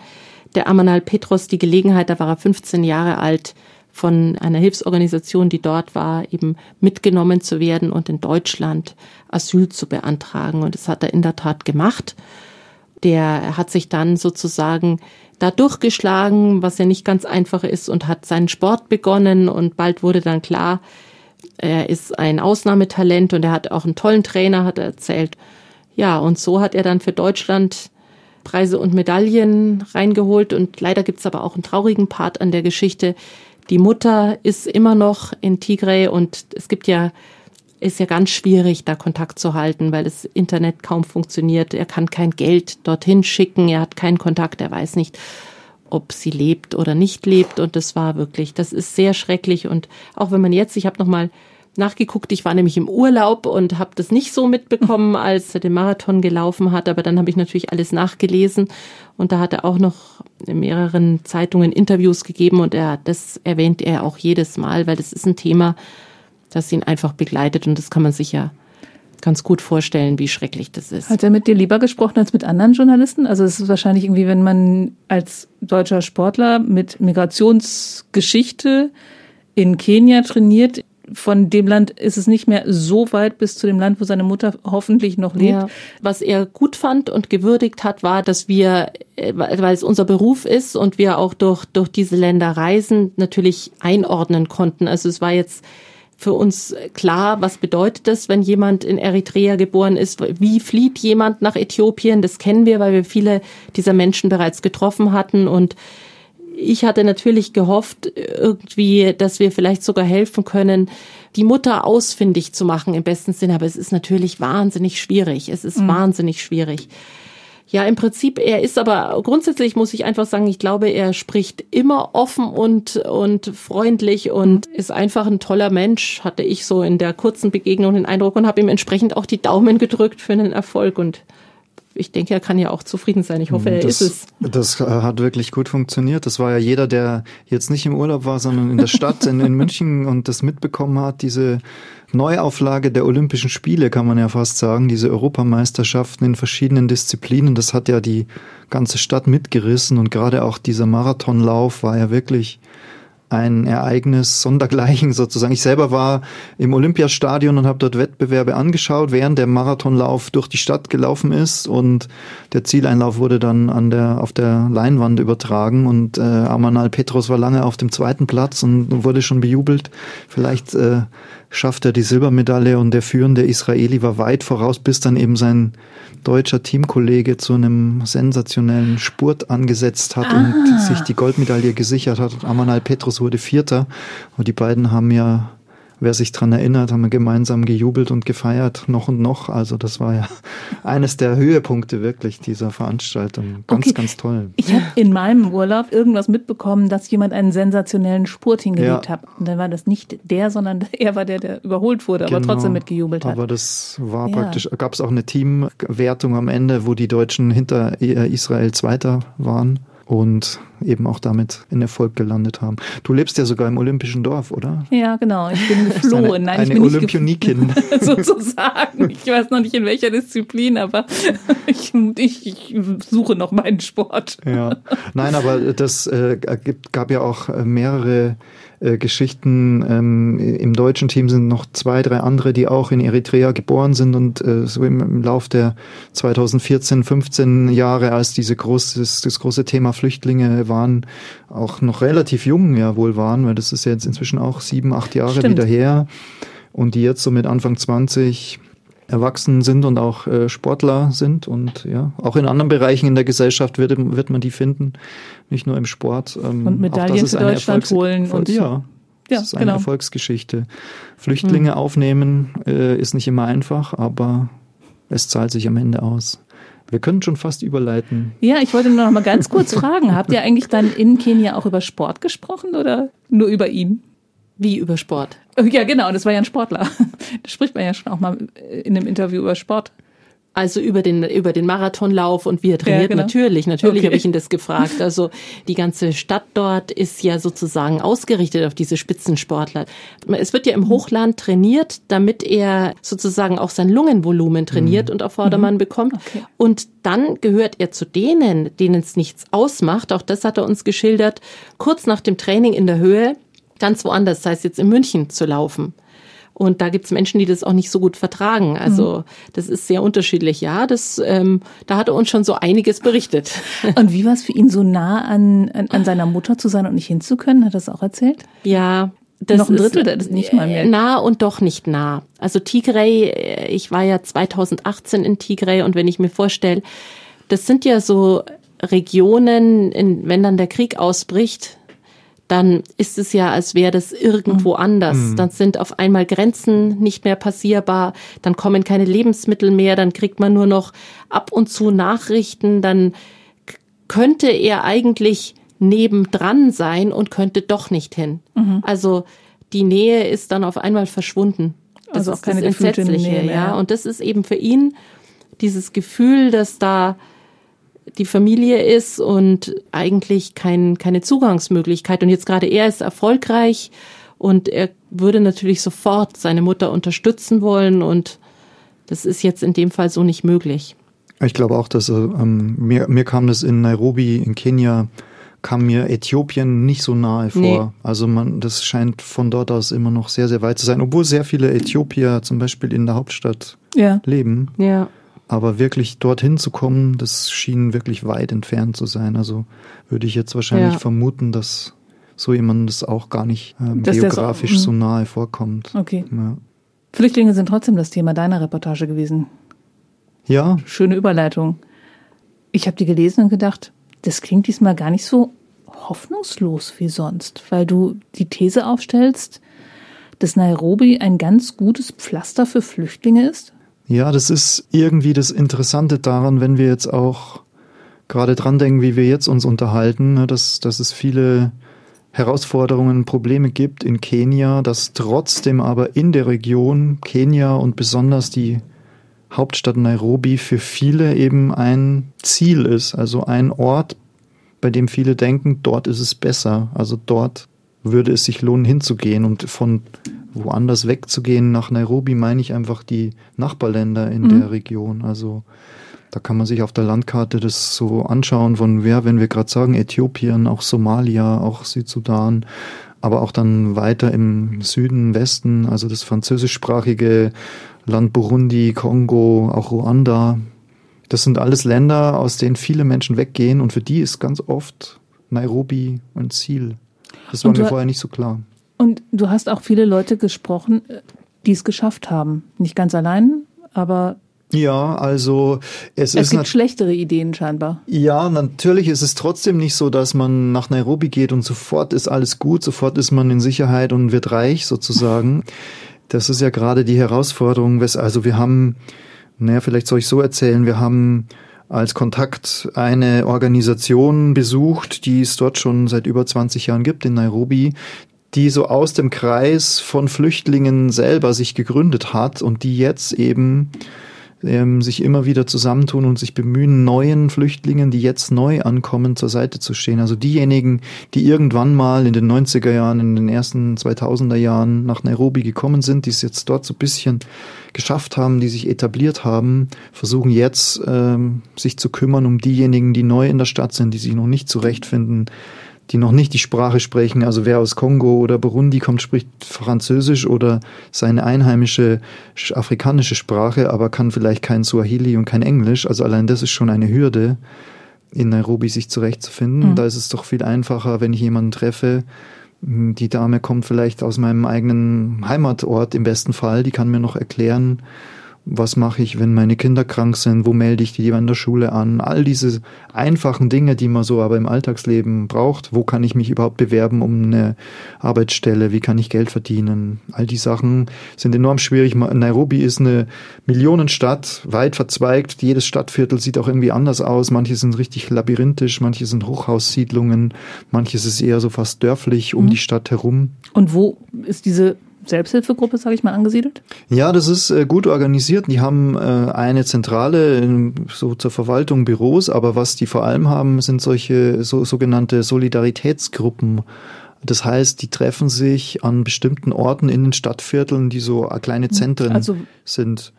der Amanal Petros die Gelegenheit, da war er 15 Jahre alt, von einer Hilfsorganisation, die dort war, eben mitgenommen zu werden und in Deutschland Asyl zu beantragen. Und das hat er in der Tat gemacht. Der hat sich dann sozusagen da durchgeschlagen, was ja nicht ganz einfach ist, und hat seinen Sport begonnen. Und bald wurde dann klar, er ist ein Ausnahmetalent und er hat auch einen tollen Trainer, hat er erzählt. Ja, und so hat er dann für Deutschland Preise und Medaillen reingeholt. Und leider gibt's aber auch einen traurigen Part an der Geschichte. Die Mutter ist immer noch in Tigray und es gibt ja, ist ja ganz schwierig, da Kontakt zu halten, weil das Internet kaum funktioniert. Er kann kein Geld dorthin schicken, er hat keinen Kontakt, er weiß nicht, ob sie lebt oder nicht lebt. Und das war wirklich, das ist sehr schrecklich. Und auch wenn man jetzt, ich habe noch mal nachgeguckt. Ich war nämlich im Urlaub und habe das nicht so mitbekommen, (laughs) als er den Marathon gelaufen hat. Aber dann habe ich natürlich alles nachgelesen und da hat er auch noch in mehreren Zeitungen Interviews gegeben und er das erwähnt er auch jedes Mal, weil das ist ein Thema, das ihn einfach begleitet und das kann man sich ja ganz gut vorstellen, wie schrecklich das ist. Hat er mit dir lieber gesprochen als mit anderen Journalisten? Also es ist wahrscheinlich irgendwie, wenn man als deutscher Sportler mit Migrationsgeschichte in Kenia trainiert, von dem Land ist es nicht mehr so weit bis zu dem Land, wo seine Mutter hoffentlich noch lebt. Ja. Was er gut fand und gewürdigt hat, war, dass wir, äh, weil es unser Beruf ist und wir auch durch, durch diese Länder reisen, natürlich einordnen konnten. Also es war jetzt für uns klar, was bedeutet das, wenn jemand in Eritrea geboren ist? Wie flieht jemand nach Äthiopien? Das kennen wir, weil wir viele dieser Menschen bereits getroffen hatten und ich hatte natürlich gehofft, irgendwie, dass wir vielleicht sogar helfen können, die Mutter ausfindig zu machen im besten Sinne. Aber es ist natürlich wahnsinnig schwierig. Es ist mhm. wahnsinnig schwierig. Ja, im Prinzip, er ist aber grundsätzlich muss ich einfach sagen, ich glaube, er spricht immer offen und, und freundlich und ist einfach ein toller Mensch, hatte ich so in der kurzen Begegnung den Eindruck und habe ihm entsprechend auch die Daumen gedrückt für einen Erfolg und ich denke, er kann ja auch zufrieden sein. Ich hoffe, er das, ist es. Das äh, hat wirklich gut funktioniert. Das war ja jeder, der jetzt nicht im Urlaub war, sondern in der Stadt in, in München und das mitbekommen hat, diese Neuauflage der Olympischen Spiele, kann man ja fast sagen, diese Europameisterschaften in verschiedenen Disziplinen, das hat ja die ganze Stadt mitgerissen und gerade auch dieser Marathonlauf war ja wirklich ein Ereignis sondergleichen (laughs) sozusagen. Ich selber war im Olympiastadion und habe dort Wettbewerbe angeschaut, während der Marathonlauf durch die Stadt gelaufen ist und der Zieleinlauf wurde dann an der auf der Leinwand übertragen und äh, Amanal Petros war lange auf dem zweiten Platz und wurde schon bejubelt. Vielleicht äh, schafft er die Silbermedaille und der führende Israeli war weit voraus, bis dann eben sein deutscher Teamkollege zu einem sensationellen Spurt angesetzt hat ah. und sich die Goldmedaille gesichert hat. Amanal Petrus wurde Vierter und die beiden haben ja wer sich dran erinnert, haben wir gemeinsam gejubelt und gefeiert, noch und noch. Also das war ja (laughs) eines der Höhepunkte wirklich dieser Veranstaltung. Ganz, okay. ganz toll. Ich habe in meinem Urlaub irgendwas mitbekommen, dass jemand einen sensationellen Spurt hingelegt ja. hat. Und dann war das nicht der, sondern (laughs) er war der, der überholt wurde, genau. aber trotzdem mitgejubelt hat. Aber das war ja. praktisch, gab es auch eine Teamwertung am Ende, wo die Deutschen hinter Israel Zweiter waren und eben auch damit in Erfolg gelandet haben. Du lebst ja sogar im Olympischen Dorf, oder? Ja, genau. Ich bin (laughs) geflohen. Eine, Nein, eine ich bin Olympionikin. (laughs) sozusagen. Ich weiß noch nicht in welcher Disziplin, aber (laughs) ich, ich, ich suche noch meinen Sport. Ja. Nein, aber das äh, gab ja auch mehrere äh, Geschichten. Ähm, Im deutschen Team sind noch zwei, drei andere, die auch in Eritrea geboren sind und äh, so im, im Lauf der 2014, 15 Jahre, als diese großes, das große Thema Flüchtlinge waren, auch noch relativ jung ja wohl waren, weil das ist jetzt inzwischen auch sieben, acht Jahre Stimmt. wieder her. Und die jetzt so mit Anfang 20 erwachsen sind und auch äh, Sportler sind und ja, auch in anderen Bereichen in der Gesellschaft wird, wird man die finden, nicht nur im Sport. Ähm, und Medaillen für Deutschland holen und ja, das ja, ist eine genau. Erfolgsgeschichte. Flüchtlinge mhm. aufnehmen äh, ist nicht immer einfach, aber es zahlt sich am Ende aus. Wir können schon fast überleiten. Ja, ich wollte nur noch mal ganz kurz fragen, habt ihr eigentlich dann in Kenia auch über Sport gesprochen oder nur über ihn? Wie über Sport? Ja, genau, das war ja ein Sportler. (laughs) Da spricht man ja schon auch mal in einem Interview über Sport. Also über den über den Marathonlauf und wie er trainiert ja, genau. natürlich natürlich okay. habe ich ihn das gefragt. Also die ganze Stadt dort ist ja sozusagen ausgerichtet auf diese Spitzensportler. Es wird ja im Hochland trainiert, damit er sozusagen auch sein Lungenvolumen trainiert mhm. und auf Vordermann mhm. bekommt. Okay. Und dann gehört er zu denen, denen es nichts ausmacht. Auch das hat er uns geschildert. Kurz nach dem Training in der Höhe ganz woanders, sei es jetzt in München zu laufen. Und da gibt's Menschen, die das auch nicht so gut vertragen. Also mhm. das ist sehr unterschiedlich. Ja, das, ähm, da hat er uns schon so einiges berichtet. (laughs) Und wie war es für ihn, so nah an, an, an seiner Mutter zu sein und nicht hinzukönnen? Hat er das auch erzählt? Ja, das noch ein Drittel, ist, das nicht mal mehr. Nah und doch nicht nah. Also Tigray, äh, ich war ja 2018 in Tigray und wenn ich mir vorstelle, das sind ja so Regionen, in, wenn dann der Krieg ausbricht, dann ist es ja, als wäre das irgendwo mhm. anders. Mhm. Dann sind auf einmal Grenzen nicht mehr passierbar, dann kommen keine Lebensmittel mehr, dann kriegt man nur noch ab und zu Nachrichten, dann könnte er eigentlich nebendran sein und könnte doch nicht hin. Mhm. Also die Nähe ist dann auf einmal verschwunden. Das also ist auch keine das Entsetzliche, Nähe mehr. ja. Und das ist eben für ihn dieses Gefühl, dass da die Familie ist und eigentlich kein, keine Zugangsmöglichkeit. Und jetzt gerade er ist erfolgreich und er würde natürlich sofort seine Mutter unterstützen wollen und das ist jetzt in dem Fall so nicht möglich. Ich glaube auch, dass ähm, mir, mir kam das in Nairobi, in Kenia, kam mir Äthiopien nicht so nahe vor. Nee. Also man, das scheint von dort aus immer noch sehr, sehr weit zu sein, obwohl sehr viele Äthiopier zum Beispiel in der Hauptstadt ja. leben. Ja. Aber wirklich dorthin zu kommen, das schien wirklich weit entfernt zu sein. Also würde ich jetzt wahrscheinlich ja. vermuten, dass so jemandem das auch gar nicht ähm, geografisch so, so, nahe vorkommt. Okay. Ja. Flüchtlinge sind trotzdem das Thema deiner Reportage gewesen. Ja. Schöne Überleitung. Ich habe die gelesen und gedacht, das klingt diesmal gar nicht so hoffnungslos wie sonst, weil du die These aufstellst, dass Nairobi ein ganz gutes Pflaster für Flüchtlinge ist? Ja, das ist irgendwie das Interessante daran, wenn wir jetzt auch gerade dran denken, wie wir jetzt uns unterhalten, ne, dass, dass es viele Herausforderungen, Probleme gibt in Kenia, dass trotzdem aber in der Region Kenia und besonders die Hauptstadt Nairobi für viele eben ein Ziel ist, also ein Ort, bei dem viele denken, dort ist es besser, also dort würde es sich lohnen hinzugehen und von woanders wegzugehen nach Nairobi meine ich einfach die Nachbarländer in mhm. der Region, also da kann man sich auf der Landkarte das so anschauen von wer, wenn wir gerade sagen Äthiopien, auch Somalia, auch Südsudan, aber auch dann weiter im Süden, Westen, also das französischsprachige Land Burundi, Kongo, auch Ruanda. Das sind alles Länder, aus denen viele Menschen weggehen und für die ist ganz oft Nairobi ein Ziel. Das war mir vorher nicht so klar. Und du hast auch viele Leute gesprochen, die es geschafft haben. Nicht ganz allein, aber ja, also es, es ist gibt schlechtere Ideen scheinbar. Ja, natürlich ist es trotzdem nicht so, dass man nach Nairobi geht und sofort ist alles gut, sofort ist man in Sicherheit und wird reich sozusagen. (laughs) Das ist ja gerade die Herausforderung. Also wir haben, naja, vielleicht soll ich so erzählen, wir haben als Kontakt eine Organisation besucht, die es dort schon seit über 20 Jahren gibt in Nairobi, die so aus dem Kreis von Flüchtlingen selber sich gegründet hat und die jetzt eben ähm, sich immer wieder zusammentun und sich bemühen, neuen Flüchtlingen, die jetzt neu ankommen, zur Seite zu stehen. Also diejenigen, die irgendwann mal in den 90er Jahren, in den ersten 2000er Jahren nach Nairobi gekommen sind, die es jetzt dort so ein bisschen geschafft haben, die sich etabliert haben, versuchen jetzt ähm, sich zu kümmern um diejenigen, die neu in der Stadt sind, die sich noch nicht zurechtfinden, die noch nicht die Sprache sprechen. Also wer aus Kongo oder Burundi kommt, spricht Französisch oder seine einheimische afrikanische Sprache, aber kann vielleicht kein Swahili und kein Englisch. Also allein das ist schon eine Hürde, in Nairobi sich zurechtzufinden. Mhm. Da ist es doch viel einfacher, wenn ich jemanden treffe. Die Dame kommt vielleicht aus meinem eigenen Heimatort im besten Fall, die kann mir noch erklären, was mache ich, wenn meine Kinder krank sind, wo melde ich die in der Schule an, all diese einfachen Dinge, die man so aber im Alltagsleben braucht, wo kann ich mich überhaupt bewerben um eine Arbeitsstelle, wie kann ich Geld verdienen, all die Sachen sind enorm schwierig. Nairobi ist eine Millionenstadt, weit verzweigt, jedes Stadtviertel sieht auch irgendwie anders aus, manche sind richtig labyrinthisch, manche sind Hochhaussiedlungen, manches ist eher so fast dörflich um mhm. die Stadt herum. Und wo ist diese Selbsthilfegruppe, sage ich mal, angesiedelt? Ja, das ist äh, gut organisiert. Die haben äh, eine Zentrale, so zur Verwaltung Büros, aber was die vor allem haben, sind solche so, sogenannte Solidaritätsgruppen. Das heißt, die treffen sich an bestimmten Orten in den Stadtvierteln, die so kleine Zentren also sind.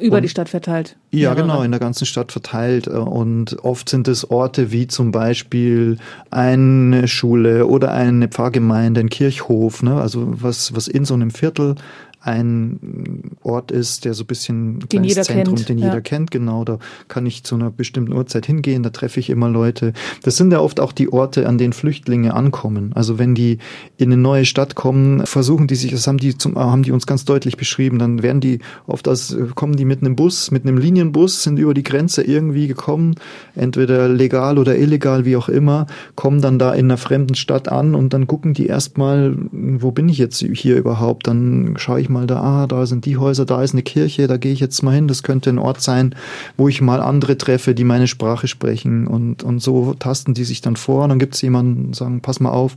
Über und, die Stadt verteilt. Ja, mehrere. genau, in der ganzen Stadt verteilt. Und oft sind es Orte wie zum Beispiel eine Schule oder eine Pfarrgemeinde, ein Kirchhof, ne? also was, was in so einem Viertel ein Ort ist, der so ein bisschen ein den jeder Zentrum, kennt. den jeder ja. kennt, genau. Da kann ich zu einer bestimmten Uhrzeit hingehen, da treffe ich immer Leute. Das sind ja oft auch die Orte, an denen Flüchtlinge ankommen. Also wenn die in eine neue Stadt kommen, versuchen die sich, das haben die zum, haben die uns ganz deutlich beschrieben, dann werden die oft aus, kommen die mit einem Bus, mit einem Linienbus, sind über die Grenze irgendwie gekommen, entweder legal oder illegal, wie auch immer, kommen dann da in einer fremden Stadt an und dann gucken die erstmal, wo bin ich jetzt hier überhaupt? Dann schaue ich mal da, ah, da sind die Häuser, da ist eine Kirche, da gehe ich jetzt mal hin. Das könnte ein Ort sein, wo ich mal andere treffe, die meine Sprache sprechen. Und, und so tasten die sich dann vor. Und dann gibt es jemanden, sagen, pass mal auf,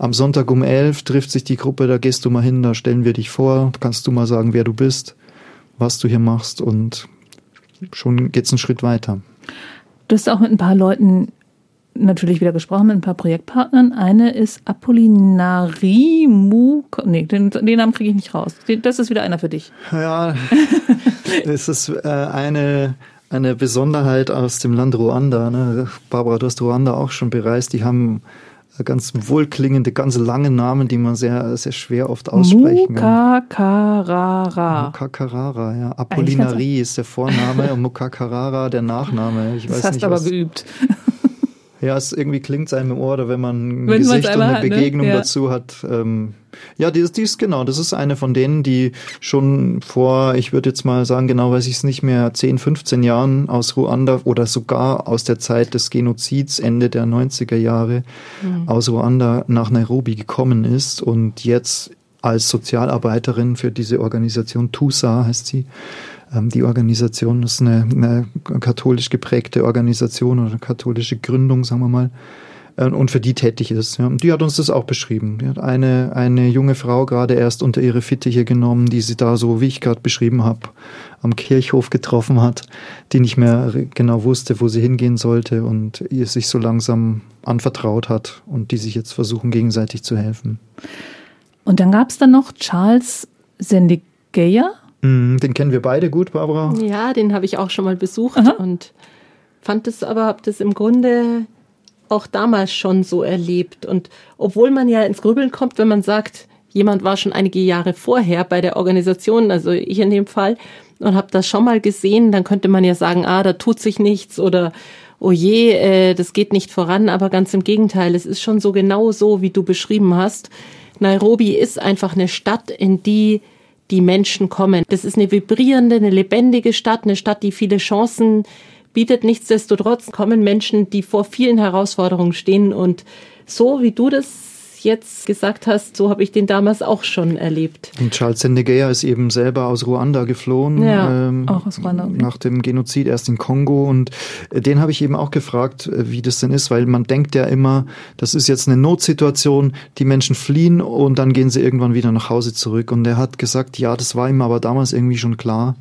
am Sonntag um elf trifft sich die Gruppe, da gehst du mal hin, da stellen wir dich vor, kannst du mal sagen, wer du bist, was du hier machst und schon geht's einen Schritt weiter. Du hast auch mit ein paar Leuten natürlich wieder gesprochen mit ein paar Projektpartnern. Eine ist Apollinari Muk. Nee, den, den Namen kriege ich nicht raus. Das ist wieder einer für dich. Ja, (laughs) das ist äh, eine, eine Besonderheit aus dem Land Ruanda. Ne? Barbara, du hast Ruanda auch schon bereist. Die haben ganz wohlklingende, ganz lange Namen, die man sehr, sehr schwer oft aussprechen kann. Mukakarara. Mukakarara, ja. Apollinari ist der Vorname und Mukakarara der Nachname. Ich das weiß hast nicht, aber was, geübt. Ja, es irgendwie klingt es einem im Ohr, oder wenn man ein wenn Gesicht und eine hat, ne? Begegnung ne? ja. dazu hat. Ähm, ja, die, die ist genau, das ist eine von denen, die schon vor, ich würde jetzt mal sagen, genau weiß ich es nicht mehr, 10, 15 Jahren aus Ruanda oder sogar aus der Zeit des Genozids, Ende der 90er Jahre, mhm. aus Ruanda nach Nairobi gekommen ist und jetzt als Sozialarbeiterin für diese Organisation TUSA heißt sie, die Organisation ist eine, eine katholisch geprägte Organisation oder katholische Gründung, sagen wir mal, äh, und für die tätig ist. Ja. Die hat uns das auch beschrieben. Die hat eine, eine junge Frau gerade erst unter ihre Fittiche genommen, die sie da so, wie ich gerade beschrieben habe, am Kirchhof getroffen hat, die nicht mehr genau wusste, wo sie hingehen sollte und ihr sich so langsam anvertraut hat und die sich jetzt versuchen, gegenseitig zu helfen. Und dann gab es dann noch Charles Sendigeya, den kennen wir beide gut, Barbara. Ja, den habe ich auch schon mal besucht Aha. und fand es aber, habe das im Grunde auch damals schon so erlebt. Und obwohl man ja ins Grübeln kommt, wenn man sagt, jemand war schon einige Jahre vorher bei der Organisation, also ich in dem Fall, und habe das schon mal gesehen, dann könnte man ja sagen, ah, da tut sich nichts oder oh je, äh, das geht nicht voran, aber ganz im Gegenteil, es ist schon so genau so, wie du beschrieben hast. Nairobi ist einfach eine Stadt, in die die Menschen kommen. Das ist eine vibrierende, eine lebendige Stadt, eine Stadt, die viele Chancen bietet. Nichtsdestotrotz kommen Menschen, die vor vielen Herausforderungen stehen und so wie du das jetzt gesagt hast, so habe ich den damals auch schon erlebt. Und Charles Sendegeya ist eben selber aus Ruanda geflohen. Ja, ähm, auch aus Ruanda. Nach dem Genozid erst in Kongo. Und äh, den habe ich eben auch gefragt, äh, wie das denn ist, weil man denkt ja immer, das ist jetzt eine Notsituation, die Menschen fliehen und dann gehen sie irgendwann wieder nach Hause zurück. Und er hat gesagt, ja, das war ihm aber damals irgendwie schon klar.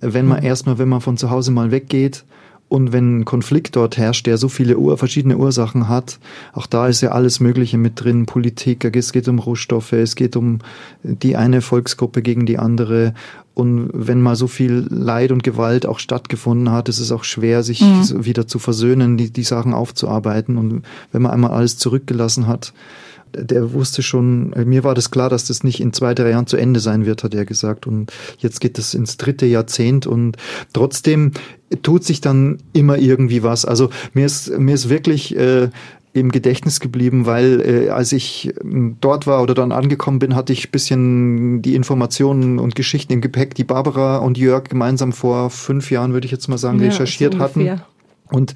Wenn man mhm. erstmal, wenn man von zu Hause mal weggeht, und wenn ein Konflikt dort herrscht, der so viele Ur verschiedene Ursachen hat, auch da ist ja alles Mögliche mit drin, Politik, es geht um Rohstoffe, es geht um die eine Volksgruppe gegen die andere. Und wenn mal so viel Leid und Gewalt auch stattgefunden hat, ist es auch schwer, sich mhm. wieder zu versöhnen, die, die Sachen aufzuarbeiten. Und wenn man einmal alles zurückgelassen hat, der wusste schon, äh, mir war das klar, dass das nicht in zwei, drei Jahren zu Ende sein wird, hat er gesagt. Und jetzt geht es ins dritte Jahrzehnt und trotzdem tut sich dann immer irgendwie was. Also mir ist, mir ist wirklich äh, im Gedächtnis geblieben, weil äh, als ich ähm, dort war oder dann angekommen bin, hatte ich bisschen die Informationen und Geschichten im Gepäck, die Barbara und Jörg gemeinsam vor fünf Jahren, würde ich jetzt mal sagen, ja, recherchiert so hatten. Und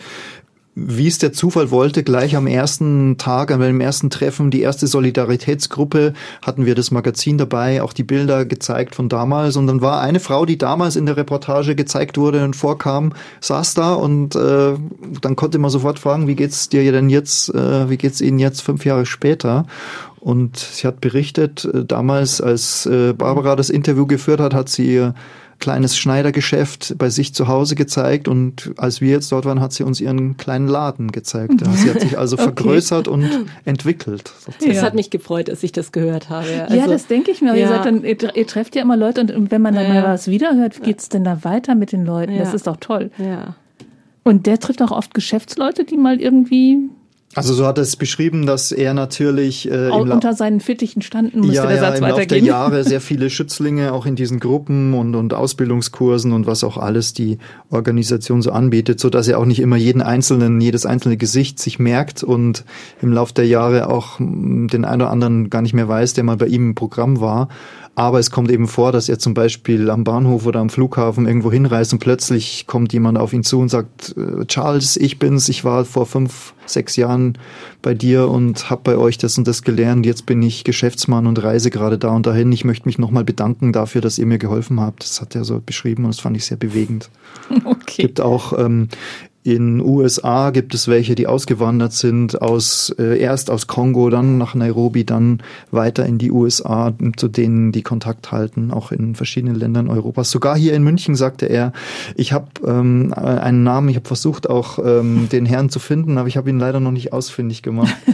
wie es der Zufall wollte, gleich am ersten Tag, an dem ersten Treffen, die erste Solidaritätsgruppe, hatten wir das Magazin dabei, auch die Bilder gezeigt von damals. Und dann war eine Frau, die damals in der Reportage gezeigt wurde und vorkam, saß da und äh, dann konnte man sofort fragen, wie geht's dir denn jetzt, äh, wie geht's Ihnen jetzt fünf Jahre später? Und sie hat berichtet, äh, damals, als äh, Barbara das Interview geführt hat, hat sie ihr kleines Schneidergeschäft bei sich zu Hause gezeigt und als wir jetzt dort waren, hat sie uns ihren kleinen Laden gezeigt. Sie hat sich also (laughs) okay. vergrößert und entwickelt. Sozusagen. Das hat mich gefreut, dass ich das gehört habe. Also, ja, das denke ich mir. Ja. Ihr, seid dann, ihr, ihr, trefft ja immer Leute und wenn man dann ja. mal was wiederhört, geht es denn da weiter mit den Leuten? Ja. Das ist doch toll. Ja. Und der trifft auch oft Geschäftsleute, die mal irgendwie also so hat er es beschrieben, dass er natürlich äh, auch unter seinen Fittichen standen, müsste ja, der Satz ja, im weitergehen. Laufe der Jahre sehr (laughs) viele Schützlinge auch in diesen Gruppen und, und Ausbildungskursen und was auch alles die Organisation so anbietet, so dass er auch nicht immer jeden einzelnen, jedes einzelne Gesicht sich merkt und im Laufe der Jahre auch den einen oder anderen gar nicht mehr weiß, der mal bei ihm im Programm war. Aber es kommt eben vor, dass er zum Beispiel am Bahnhof oder am Flughafen irgendwo hinreist und plötzlich kommt jemand auf ihn zu und sagt, äh, Charles, ich bin's, ich war vor fünf, sechs Jahren bei dir und habe bei euch das und das gelernt. Jetzt bin ich Geschäftsmann und reise gerade da und dahin. Ich möchte mich nochmal bedanken dafür, dass ihr mir geholfen habt. Das hat er so beschrieben und das fand ich sehr bewegend. (laughs) Okay. Gibt auch ähm, in USA gibt es welche, die ausgewandert sind, aus äh, erst aus Kongo, dann nach Nairobi, dann weiter in die USA, zu denen die Kontakt halten, auch in verschiedenen Ländern Europas. Sogar hier in München sagte er, ich habe ähm, einen Namen, ich habe versucht auch ähm, (laughs) den Herrn zu finden, aber ich habe ihn leider noch nicht ausfindig gemacht. (laughs)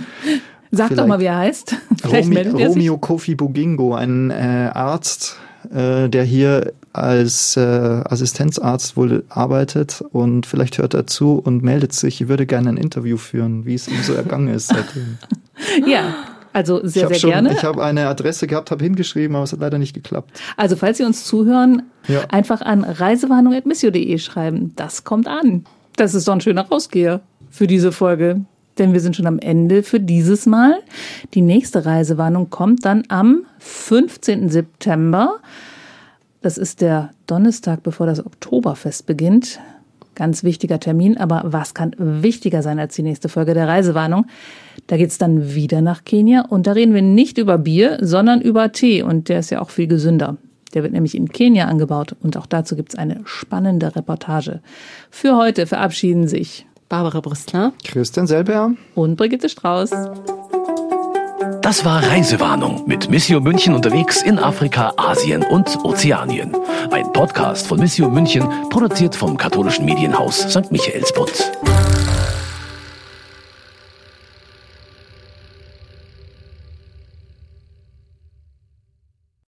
Sag Vielleicht doch mal, wie er heißt. (laughs) Romi, Romeo Kofi Bugingo, ein äh, Arzt, äh, der hier als äh, Assistenzarzt wohl arbeitet und vielleicht hört er zu und meldet sich, ich würde gerne ein Interview führen, wie es ihm so ergangen ist seitdem. (laughs) ja. Also sehr, sehr schon, gerne. Ich habe eine Adresse gehabt, habe hingeschrieben, aber es hat leider nicht geklappt. Also falls Sie uns zuhören, ja. einfach an reisewarnung.missio.de schreiben. Das kommt an. Das ist doch ein schöner Rausgeher für diese Folge. Denn wir sind schon am Ende für dieses Mal. Die nächste Reisewarnung kommt dann am 15. September. Das ist der Donnerstag, bevor das Oktoberfest beginnt. Ganz wichtiger Termin, aber was kann wichtiger sein als die nächste Folge der Reisewarnung? Da geht's dann wieder nach Kenia und da reden wir nicht über Bier, sondern über Tee und der ist ja auch viel gesünder. Der wird nämlich in Kenia angebaut und auch dazu gibt's eine spannende Reportage. Für heute verabschieden sich Barbara Brüstler, Christian Selber und Brigitte Strauß. Das war Reisewarnung mit Missio München unterwegs in Afrika, Asien und Ozeanien. Ein Podcast von Missio München, produziert vom katholischen Medienhaus St. Michaelsbund.